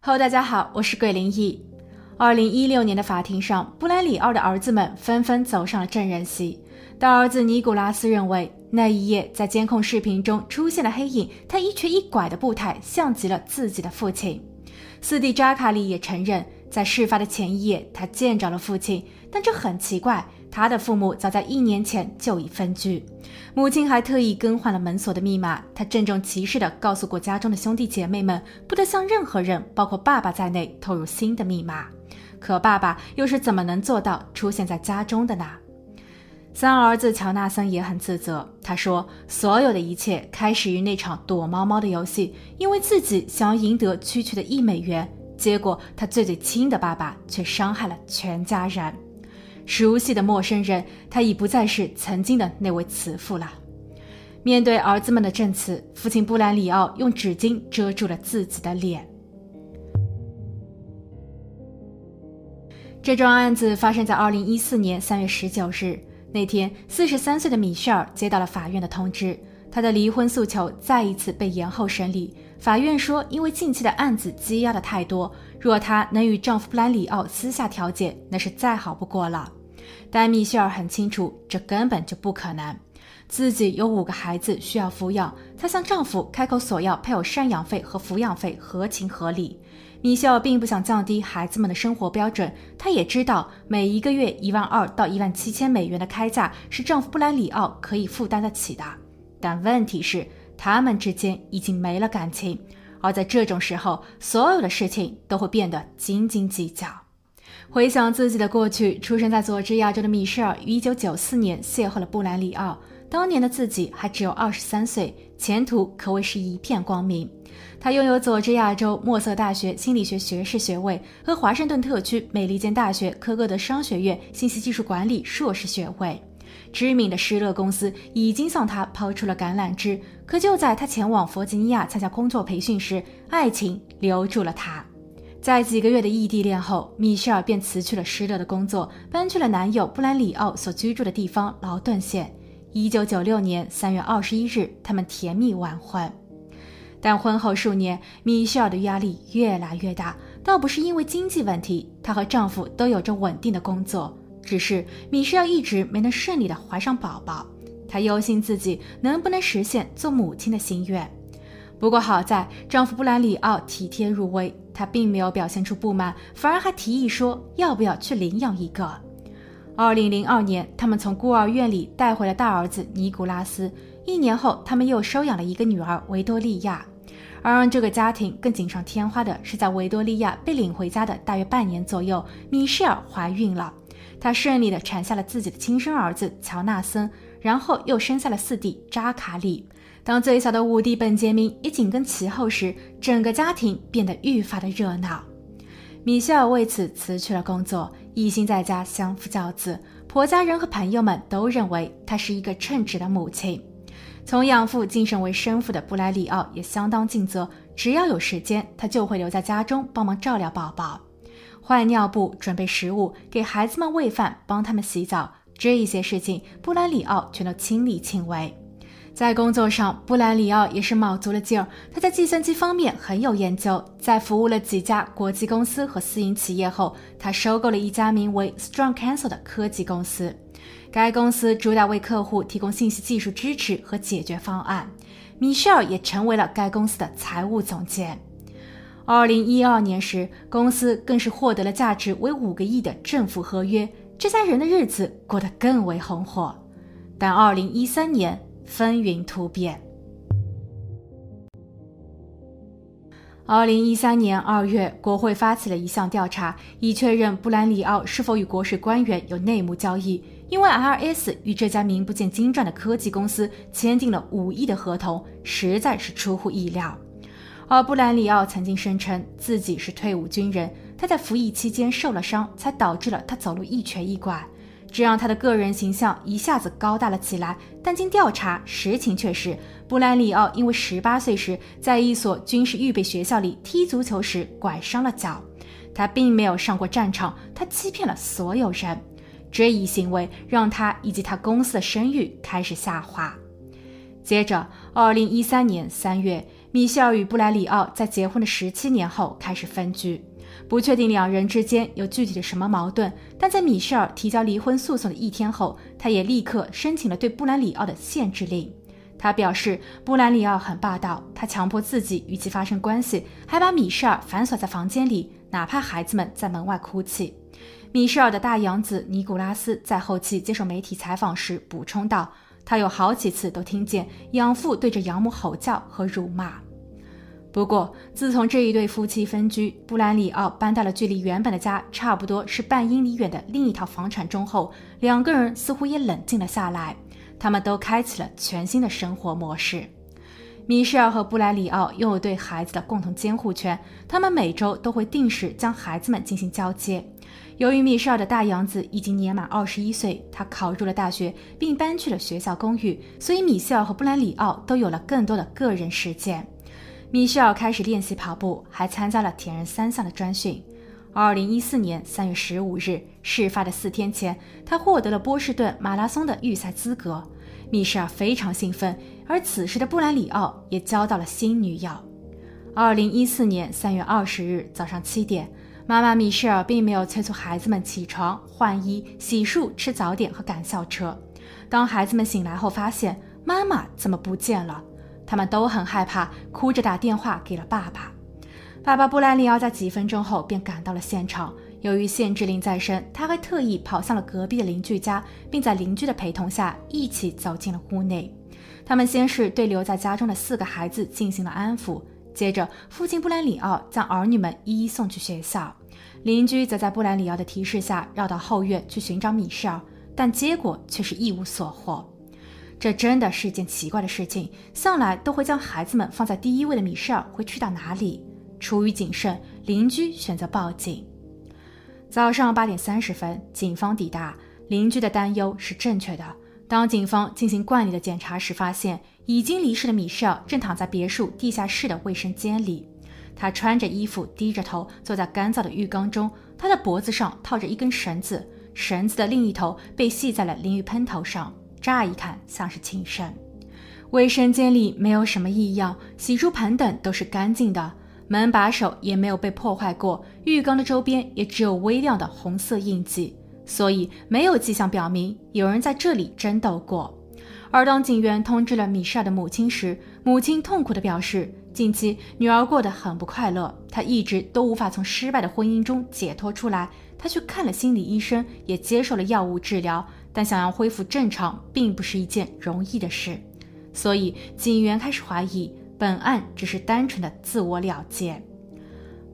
Hello，大家好，我是桂林义。二零一六年的法庭上，布莱里奥的儿子们纷纷走上了证人席。大儿子尼古拉斯认为，那一夜在监控视频中出现的黑影，他一瘸一拐的步态像极了自己的父亲。四弟扎卡里也承认，在事发的前一夜，他见着了父亲，但这很奇怪。他的父母早在一年前就已分居，母亲还特意更换了门锁的密码。他郑重其事地告诉过家中的兄弟姐妹们，不得向任何人，包括爸爸在内，透露新的密码。可爸爸又是怎么能做到出现在家中的呢？三儿子乔纳森也很自责，他说：“所有的一切开始于那场躲猫猫的游戏，因为自己想要赢得区区的一美元，结果他最最亲的爸爸却伤害了全家人。”熟悉的陌生人，他已不再是曾经的那位慈父了。面对儿子们的证词，父亲布兰里奥用纸巾遮住了自己的脸。这桩案子发生在二零一四年三月十九日那天，四十三岁的米歇尔接到了法院的通知，他的离婚诉求再一次被延后审理。法院说，因为近期的案子积压的太多，若她能与丈夫布兰里奥私下调解，那是再好不过了。但米歇尔很清楚，这根本就不可能。自己有五个孩子需要抚养，她向丈夫开口索要配偶赡养费和抚养费，合情合理。米歇尔并不想降低孩子们的生活标准，她也知道每一个月一万二到一万七千美元的开价是丈夫布兰里奥可以负担得起的。但问题是，他们之间已经没了感情，而在这种时候，所有的事情都会变得斤斤计较。回想自己的过去，出生在佐治亚州的米歇尔于1994年邂逅了布兰里奥。当年的自己还只有23岁，前途可谓是一片光明。他拥有佐治亚州莫瑟大学心理学学士学位和华盛顿特区美利坚大学科戈德商学院信息技术管理硕士学位。知名的施乐公司已经向他抛出了橄榄枝，可就在他前往弗吉尼亚参加工作培训时，爱情留住了他。在几个月的异地恋后，米歇尔便辞去了施乐的工作，搬去了男友布兰里奥所居住的地方劳顿县。一九九六年三月二十一日，他们甜蜜完婚。但婚后数年，米歇尔的压力越来越大，倒不是因为经济问题，她和丈夫都有着稳定的工作，只是米歇尔一直没能顺利的怀上宝宝。她忧心自己能不能实现做母亲的心愿。不过好在丈夫布兰里奥体贴入微。他并没有表现出不满，反而还提议说要不要去领养一个。二零零二年，他们从孤儿院里带回了大儿子尼古拉斯。一年后，他们又收养了一个女儿维多利亚。而让这个家庭更锦上添花的是，在维多利亚被领回家的大约半年左右，米歇尔怀孕了。她顺利地产下了自己的亲生儿子乔纳森，然后又生下了四弟扎卡里。当最小的五弟本杰明也紧跟其后时，整个家庭变得愈发的热闹。米歇尔为此辞去了工作，一心在家相夫教子。婆家人和朋友们都认为她是一个称职的母亲。从养父晋升为生父的布莱里奥也相当尽责，只要有时间，他就会留在家中帮忙照料宝宝，换尿布、准备食物、给孩子们喂饭、帮他们洗澡，这一些事情布莱里奥全都亲力亲为。在工作上，布兰里奥也是卯足了劲儿。他在计算机方面很有研究，在服务了几家国际公司和私营企业后，他收购了一家名为 Strong Castle 的科技公司。该公司主打为客户提供信息技术支持和解决方案。米歇尔也成为了该公司的财务总监。二零一二年时，公司更是获得了价值为五个亿的政府合约。这家人的日子过得更为红火。但二零一三年。风云突变。二零一三年二月，国会发起了一项调查，以确认布兰里奥是否与国税官员有内幕交易。因为 R.S. 与这家名不见经传的科技公司签订了五亿的合同，实在是出乎意料。而布兰里奥曾经声称自己是退伍军人，他在服役期间受了伤，才导致了他走路一瘸一拐。这让他的个人形象一下子高大了起来。但经调查，实情却是布兰里奥因为十八岁时在一所军事预备学校里踢足球时拐伤了脚，他并没有上过战场，他欺骗了所有人。这一行为让他以及他公司的声誉开始下滑。接着，二零一三年三月，米米歇尔与布莱里奥在结婚的十七年后开始分居，不确定两人之间有具体的什么矛盾。但在米歇尔提交离婚诉讼的一天后，他也立刻申请了对布兰里奥的限制令。他表示，布兰里奥很霸道，他强迫自己与其发生关系，还把米歇尔反锁在房间里，哪怕孩子们在门外哭泣。米歇尔的大养子尼古拉斯在后期接受媒体采访时补充道：“他有好几次都听见养父对着养母吼叫和辱骂。”不过，自从这一对夫妻分居，布兰里奥搬到了距离原本的家差不多是半英里远的另一套房产中后，两个人似乎也冷静了下来。他们都开启了全新的生活模式。米歇尔和布兰里奥拥有对孩子的共同监护权，他们每周都会定时将孩子们进行交接。由于米歇尔的大养子已经年满二十一岁，他考入了大学并搬去了学校公寓，所以米歇尔和布兰里奥都有了更多的个人时间。米歇尔开始练习跑步，还参加了铁人三项的专训。二零一四年三月十五日，事发的四天前，他获得了波士顿马拉松的预赛资格。米歇尔非常兴奋，而此时的布兰里奥也交到了新女友。二零一四年三月二十日早上七点，妈妈米歇尔并没有催促孩子们起床、换衣、洗漱、吃早点和赶校车。当孩子们醒来后，发现妈妈怎么不见了？他们都很害怕，哭着打电话给了爸爸。爸爸布兰里奥在几分钟后便赶到了现场。由于限制令在身，他还特意跑向了隔壁的邻居家，并在邻居的陪同下一起走进了屋内。他们先是对留在家中的四个孩子进行了安抚，接着父亲布兰里奥将儿女们一一送去学校。邻居则在布兰里奥的提示下绕到后院去寻找米歇尔，但结果却是一无所获。这真的是件奇怪的事情。向来都会将孩子们放在第一位的米歇尔会去到哪里？出于谨慎，邻居选择报警。早上八点三十分，警方抵达。邻居的担忧是正确的。当警方进行惯例的检查时，发现已经离世的米歇尔正躺在别墅地下室的卫生间里。他穿着衣服，低着头坐在干燥的浴缸中。他的脖子上套着一根绳子，绳子的另一头被系在了淋浴喷头上。乍一看像是轻生。卫生间里没有什么异样，洗漱盆等都是干净的，门把手也没有被破坏过，浴缸的周边也只有微亮的红色印记，所以没有迹象表明有人在这里争斗过。而当警员通知了米莎的母亲时，母亲痛苦地表示，近期女儿过得很不快乐，她一直都无法从失败的婚姻中解脱出来。她去看了心理医生，也接受了药物治疗。但想要恢复正常，并不是一件容易的事，所以警员开始怀疑本案只是单纯的自我了结。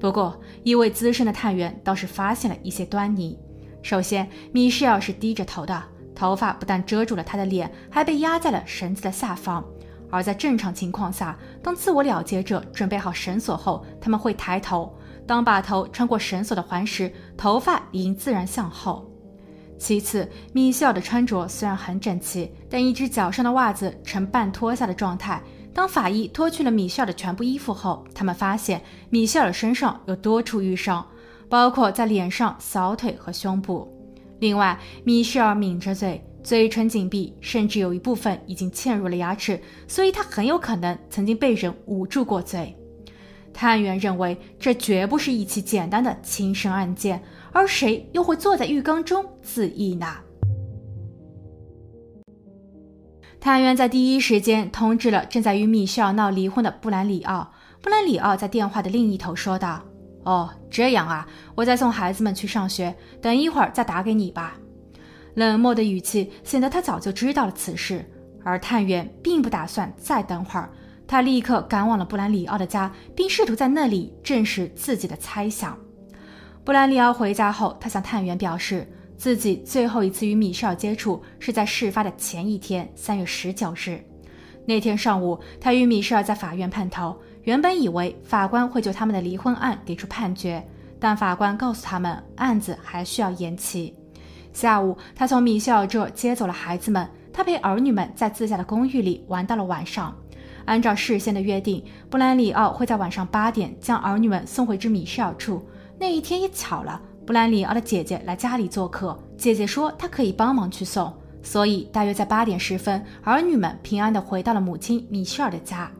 不过，一位资深的探员倒是发现了一些端倪。首先，米歇尔是低着头的，头发不但遮住了他的脸，还被压在了绳子的下方。而在正常情况下，当自我了结者准备好绳索后，他们会抬头。当把头穿过绳索的环时，头发已经自然向后。其次，米歇尔的穿着虽然很整齐，但一只脚上的袜子呈半脱下的状态。当法医脱去了米歇尔的全部衣服后，他们发现米歇尔身上有多处瘀伤，包括在脸上、小腿和胸部。另外，米歇尔抿着嘴，嘴唇紧闭，甚至有一部分已经嵌入了牙齿，所以他很有可能曾经被人捂住过嘴。探员认为，这绝不是一起简单的轻生案件。而谁又会坐在浴缸中自缢呢？探员在第一时间通知了正在与米歇尔闹离婚的布兰里奥。布兰里奥在电话的另一头说道：“哦，这样啊，我在送孩子们去上学，等一会儿再打给你吧。”冷漠的语气显得他早就知道了此事。而探员并不打算再等会儿，他立刻赶往了布兰里奥的家，并试图在那里证实自己的猜想。布兰里奥回家后，他向探员表示，自己最后一次与米歇尔接触是在事发的前一天，三月十九日。那天上午，他与米歇尔在法院碰头。原本以为法官会就他们的离婚案给出判决，但法官告诉他们，案子还需要延期。下午，他从米歇尔这接走了孩子们，他陪儿女们在自家的公寓里玩到了晚上。按照事先的约定，布兰里奥会在晚上八点将儿女们送回至米歇尔处。那一天也巧了，布兰里奥的姐姐来家里做客，姐姐说她可以帮忙去送，所以大约在八点十分，儿女们平安的回到了母亲米歇尔的家。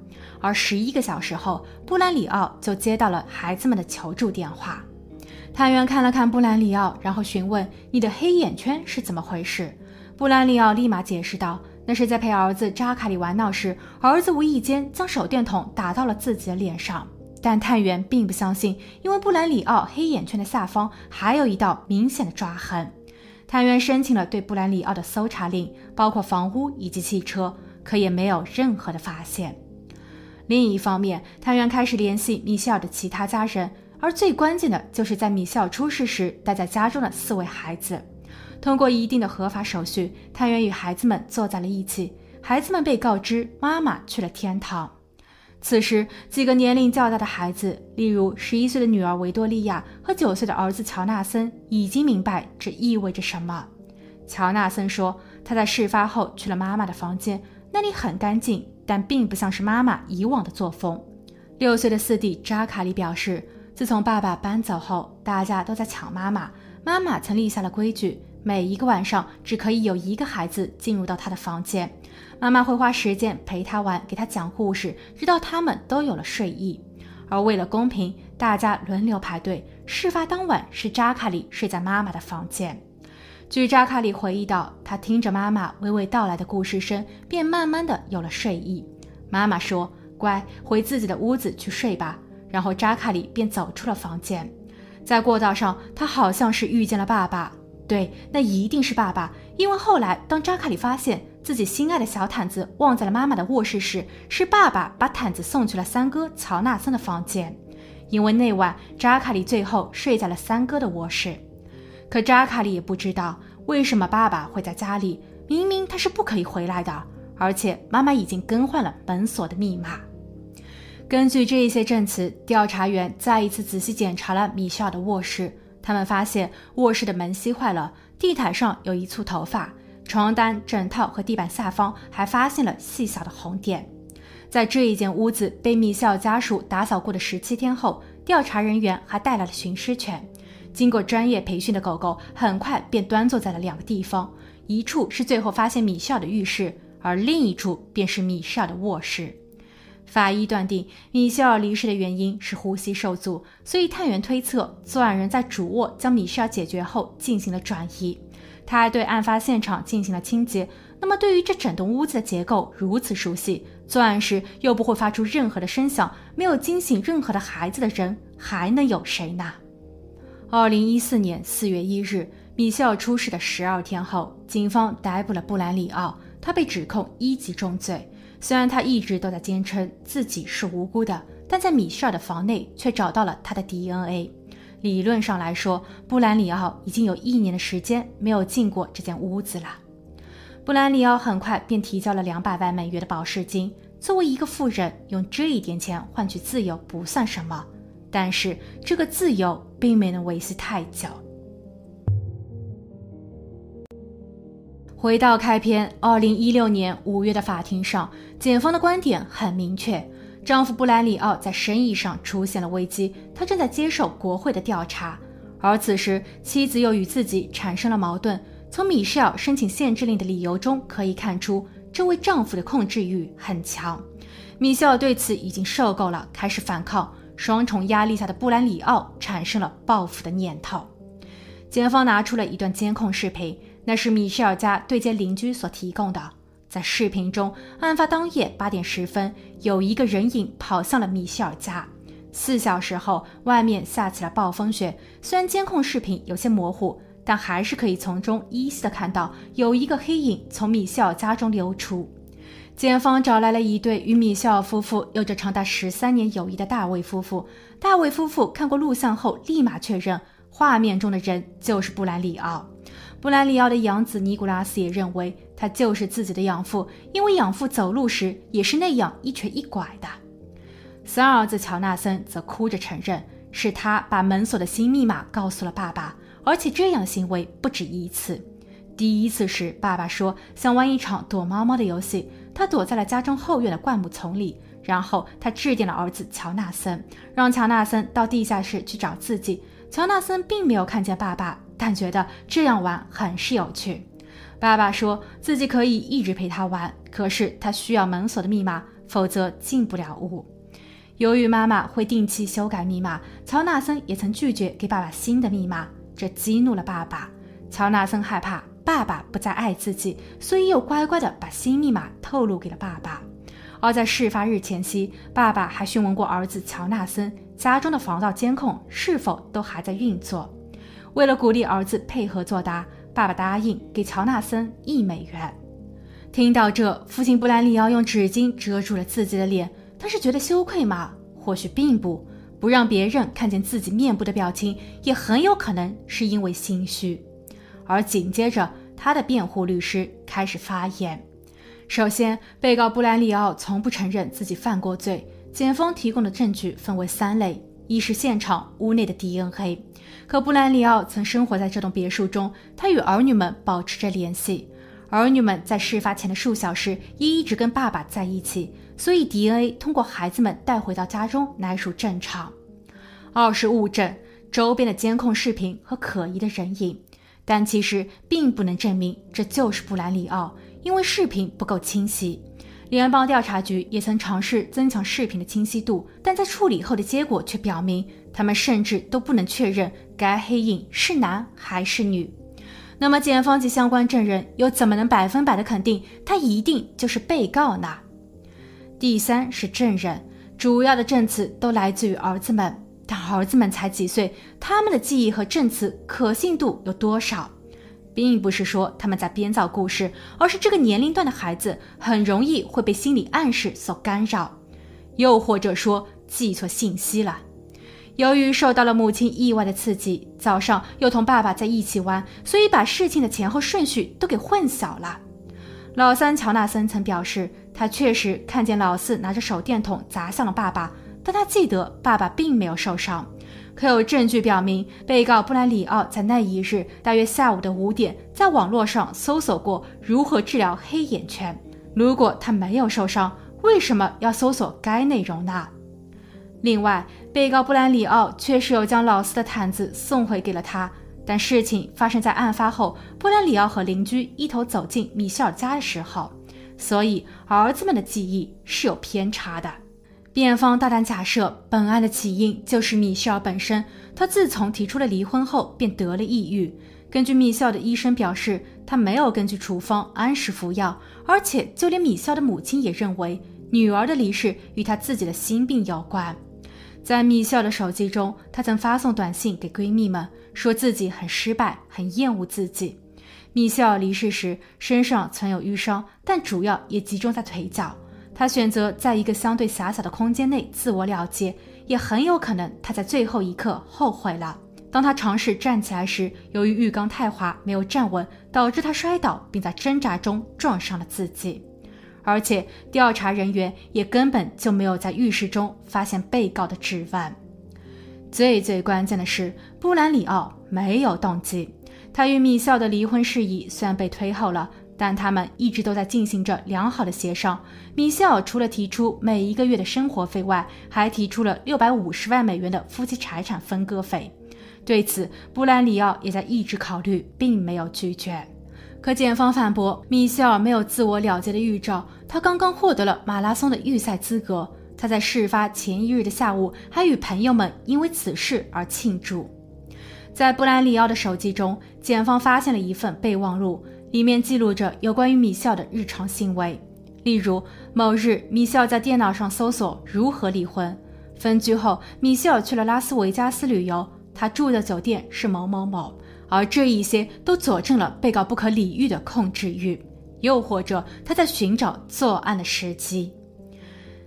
而十一个小时后，布兰里奥就接到了孩子们的求助电话。探员看了看布兰里奥，然后询问：“你的黑眼圈是怎么回事？”布兰里奥立马解释道：“那是在陪儿子扎卡里玩闹时，儿子无意间将手电筒打到了自己的脸上。”但探员并不相信，因为布兰里奥黑眼圈的下方还有一道明显的抓痕。探员申请了对布兰里奥的搜查令，包括房屋以及汽车，可也没有任何的发现。另一方面，探员开始联系米歇尔的其他家人，而最关键的就是在米歇尔出事时待在家中的四位孩子。通过一定的合法手续，探员与孩子们坐在了一起。孩子们被告知妈妈去了天堂。此时，几个年龄较大的孩子，例如十一岁的女儿维多利亚和九岁的儿子乔纳森，已经明白这意味着什么。乔纳森说，他在事发后去了妈妈的房间，那里很干净。但并不像是妈妈以往的作风。六岁的四弟扎卡里表示，自从爸爸搬走后，大家都在抢妈妈。妈妈曾立下了规矩，每一个晚上只可以有一个孩子进入到她的房间。妈妈会花时间陪他玩，给他讲故事，直到他们都有了睡意。而为了公平，大家轮流排队。事发当晚是扎卡里睡在妈妈的房间。据扎卡里回忆道，他听着妈妈娓娓道来的故事声，便慢慢的有了睡意。妈妈说：“乖，回自己的屋子去睡吧。”然后扎卡里便走出了房间。在过道上，他好像是遇见了爸爸。对，那一定是爸爸，因为后来当扎卡里发现自己心爱的小毯子忘在了妈妈的卧室时，是爸爸把毯子送去了三哥乔纳森的房间，因为那晚扎卡里最后睡在了三哥的卧室。可扎卡里也不知道为什么爸爸会在家里，明明他是不可以回来的，而且妈妈已经更换了门锁的密码。根据这些证词，调查员再一次仔细检查了米歇尔的卧室，他们发现卧室的门吸坏了，地毯上有一簇头发，床单、枕套和地板下方还发现了细小的红点。在这一间屋子被米歇尔家属打扫过的十七天后，调查人员还带来了寻尸犬。经过专业培训的狗狗很快便端坐在了两个地方，一处是最后发现米歇尔的浴室，而另一处便是米歇尔的卧室。法医断定米歇尔离世的原因是呼吸受阻，所以探员推测作案人在主卧将米歇尔解决后进行了转移。他还对案发现场进行了清洁。那么，对于这整栋屋子的结构如此熟悉，作案时又不会发出任何的声响，没有惊醒任何的孩子的人，还能有谁呢？二零一四年四月一日，米歇尔出事的十二天后，警方逮捕了布兰里奥。他被指控一级重罪。虽然他一直都在坚称自己是无辜的，但在米歇尔的房内却找到了他的 DNA。理论上来说，布兰里奥已经有一年的时间没有进过这间屋子了。布兰里奥很快便提交了两百万美元的保释金。作为一个富人，用这一点钱换取自由不算什么。但是这个自由并没能维系太久。回到开篇，二零一六年五月的法庭上，检方的观点很明确：丈夫布兰里奥在生意上出现了危机，他正在接受国会的调查。而此时，妻子又与自己产生了矛盾。从米歇尔申请限制令的理由中可以看出，这位丈夫的控制欲很强。米歇尔对此已经受够了，开始反抗。双重压力下的布兰里奥产生了报复的念头。检方拿出了一段监控视频，那是米歇尔家对接邻居所提供的。在视频中，案发当夜八点十分，有一个人影跑向了米歇尔家。四小时后，外面下起了暴风雪。虽然监控视频有些模糊，但还是可以从中依稀的看到有一个黑影从米歇尔家中流出。检方找来了一对与米歇尔夫妇有着长达十三年友谊的大卫夫妇。大卫夫妇看过录像后，立马确认画面中的人就是布兰里奥。布兰里奥的养子尼古拉斯也认为他就是自己的养父，因为养父走路时也是那样一瘸一拐的。三儿子乔纳森则哭着承认，是他把门锁的新密码告诉了爸爸，而且这样的行为不止一次。第一次是爸爸说想玩一场躲猫猫的游戏。他躲在了家中后院的灌木丛里，然后他致电了儿子乔纳森，让乔纳森到地下室去找自己。乔纳森并没有看见爸爸，但觉得这样玩很是有趣。爸爸说自己可以一直陪他玩，可是他需要门锁的密码。否则进不了屋。由于妈妈会定期修改密码，乔纳森也曾拒绝给爸爸新的密码，这激怒了爸爸。乔纳森害怕爸爸不再爱自己，所以又乖乖地把新密码透露给了爸爸。而在事发日前夕，爸爸还询问过儿子乔纳森家中的防盗监控是否都还在运作。为了鼓励儿子配合作答，爸爸答应给乔纳森一美元。听到这，父亲布兰里奥用纸巾遮住了自己的脸。他是觉得羞愧吗？或许并不。不让别人看见自己面部的表情，也很有可能是因为心虚。而紧接着，他的辩护律师开始发言。首先，被告布兰里奥从不承认自己犯过罪。检方提供的证据分为三类：一是现场屋内的 DNA，可布兰里奥曾生活在这栋别墅中，他与儿女们保持着联系，儿女们在事发前的数小时也一直跟爸爸在一起，所以 DNA 通过孩子们带回到家中乃属正常。二是物证，周边的监控视频和可疑的人影，但其实并不能证明这就是布兰里奥。因为视频不够清晰，联邦调查局也曾尝试增强视频的清晰度，但在处理后的结果却表明，他们甚至都不能确认该黑影是男还是女。那么，检方及相关证人又怎么能百分百的肯定他一定就是被告呢？第三是证人，主要的证词都来自于儿子们，但儿子们才几岁，他们的记忆和证词可信度有多少？并不是说他们在编造故事，而是这个年龄段的孩子很容易会被心理暗示所干扰，又或者说记错信息了。由于受到了母亲意外的刺激，早上又同爸爸在一起玩，所以把事情的前后顺序都给混淆了。老三乔纳森曾表示，他确实看见老四拿着手电筒砸向了爸爸，但他记得爸爸并没有受伤。可有证据表明，被告布兰里奥在那一日大约下午的五点，在网络上搜索过如何治疗黑眼圈。如果他没有受伤，为什么要搜索该内容呢？另外，被告布兰里奥确实有将老四的毯子送回给了他，但事情发生在案发后，布兰里奥和邻居一同走进米歇尔家的时候，所以儿子们的记忆是有偏差的。辩方大胆假设，本案的起因就是米歇尔本身。他自从提出了离婚后，便得了抑郁。根据米歇尔的医生表示，他没有根据处方按时服药，而且就连米歇尔的母亲也认为女儿的离世与他自己的心病有关。在米歇尔的手机中，他曾发送短信给闺蜜们，说自己很失败，很厌恶自己。米歇尔离世时身上曾有淤伤，但主要也集中在腿脚。他选择在一个相对狭小的空间内自我了结，也很有可能他在最后一刻后悔了。当他尝试站起来时，由于浴缸太滑没有站稳，导致他摔倒，并在挣扎中撞伤了自己。而且调查人员也根本就没有在浴室中发现被告的指纹。最最关键的是，布兰里奥没有动机。他与米肖的离婚事宜虽然被推后了。但他们一直都在进行着良好的协商。米歇尔除了提出每一个月的生活费外，还提出了六百五十万美元的夫妻财产分割费。对此，布兰里奥也在一直考虑，并没有拒绝。可检方反驳，米歇尔没有自我了结的预兆，他刚刚获得了马拉松的预赛资格。他在事发前一日的下午还与朋友们因为此事而庆祝。在布兰里奥的手机中，检方发现了一份备忘录。里面记录着有关于米歇尔的日常行为，例如某日米歇尔在电脑上搜索如何离婚，分居后米歇尔去了拉斯维加斯旅游，他住的酒店是某某某，而这一些都佐证了被告不可理喻的控制欲，又或者他在寻找作案的时机。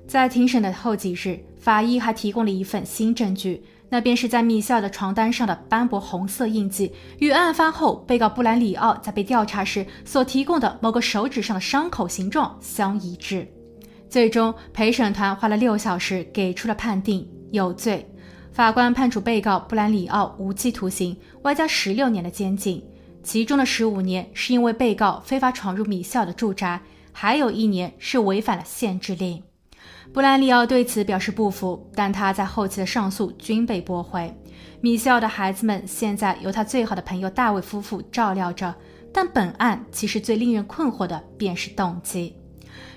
在庭审的后几日，法医还提供了一份新证据。那便是在米歇尔的床单上的斑驳红色印记，与案发后被告布兰里奥在被调查时所提供的某个手指上的伤口形状相一致。最终，陪审团花了六小时给出了判定有罪。法官判处被告布兰里奥无期徒刑，外加十六年的监禁，其中的十五年是因为被告非法闯入米歇尔的住宅，还有一年是违反了限制令。布兰里奥对此表示不服，但他在后期的上诉均被驳回。米歇尔的孩子们现在由他最好的朋友大卫夫妇照料着，但本案其实最令人困惑的便是动机。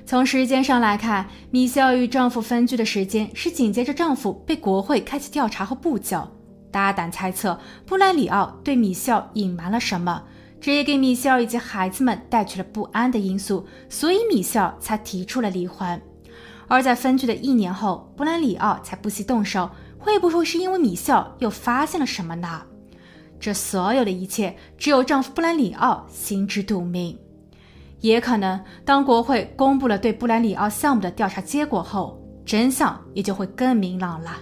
从时间上来看，米歇尔与丈夫分居的时间是紧接着丈夫被国会开启调查后不久。大胆猜测，布兰里奥对米歇尔隐瞒了什么，这也给米歇尔以及孩子们带去了不安的因素，所以米歇尔才提出了离婚。而在分居的一年后，布兰里奥才不惜动手，会不会是因为米歇尔又发现了什么呢？这所有的一切，只有丈夫布兰里奥心知肚明。也可能，当国会公布了对布兰里奥项目的调查结果后，真相也就会更明朗了。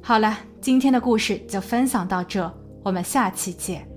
好了，今天的故事就分享到这，我们下期见。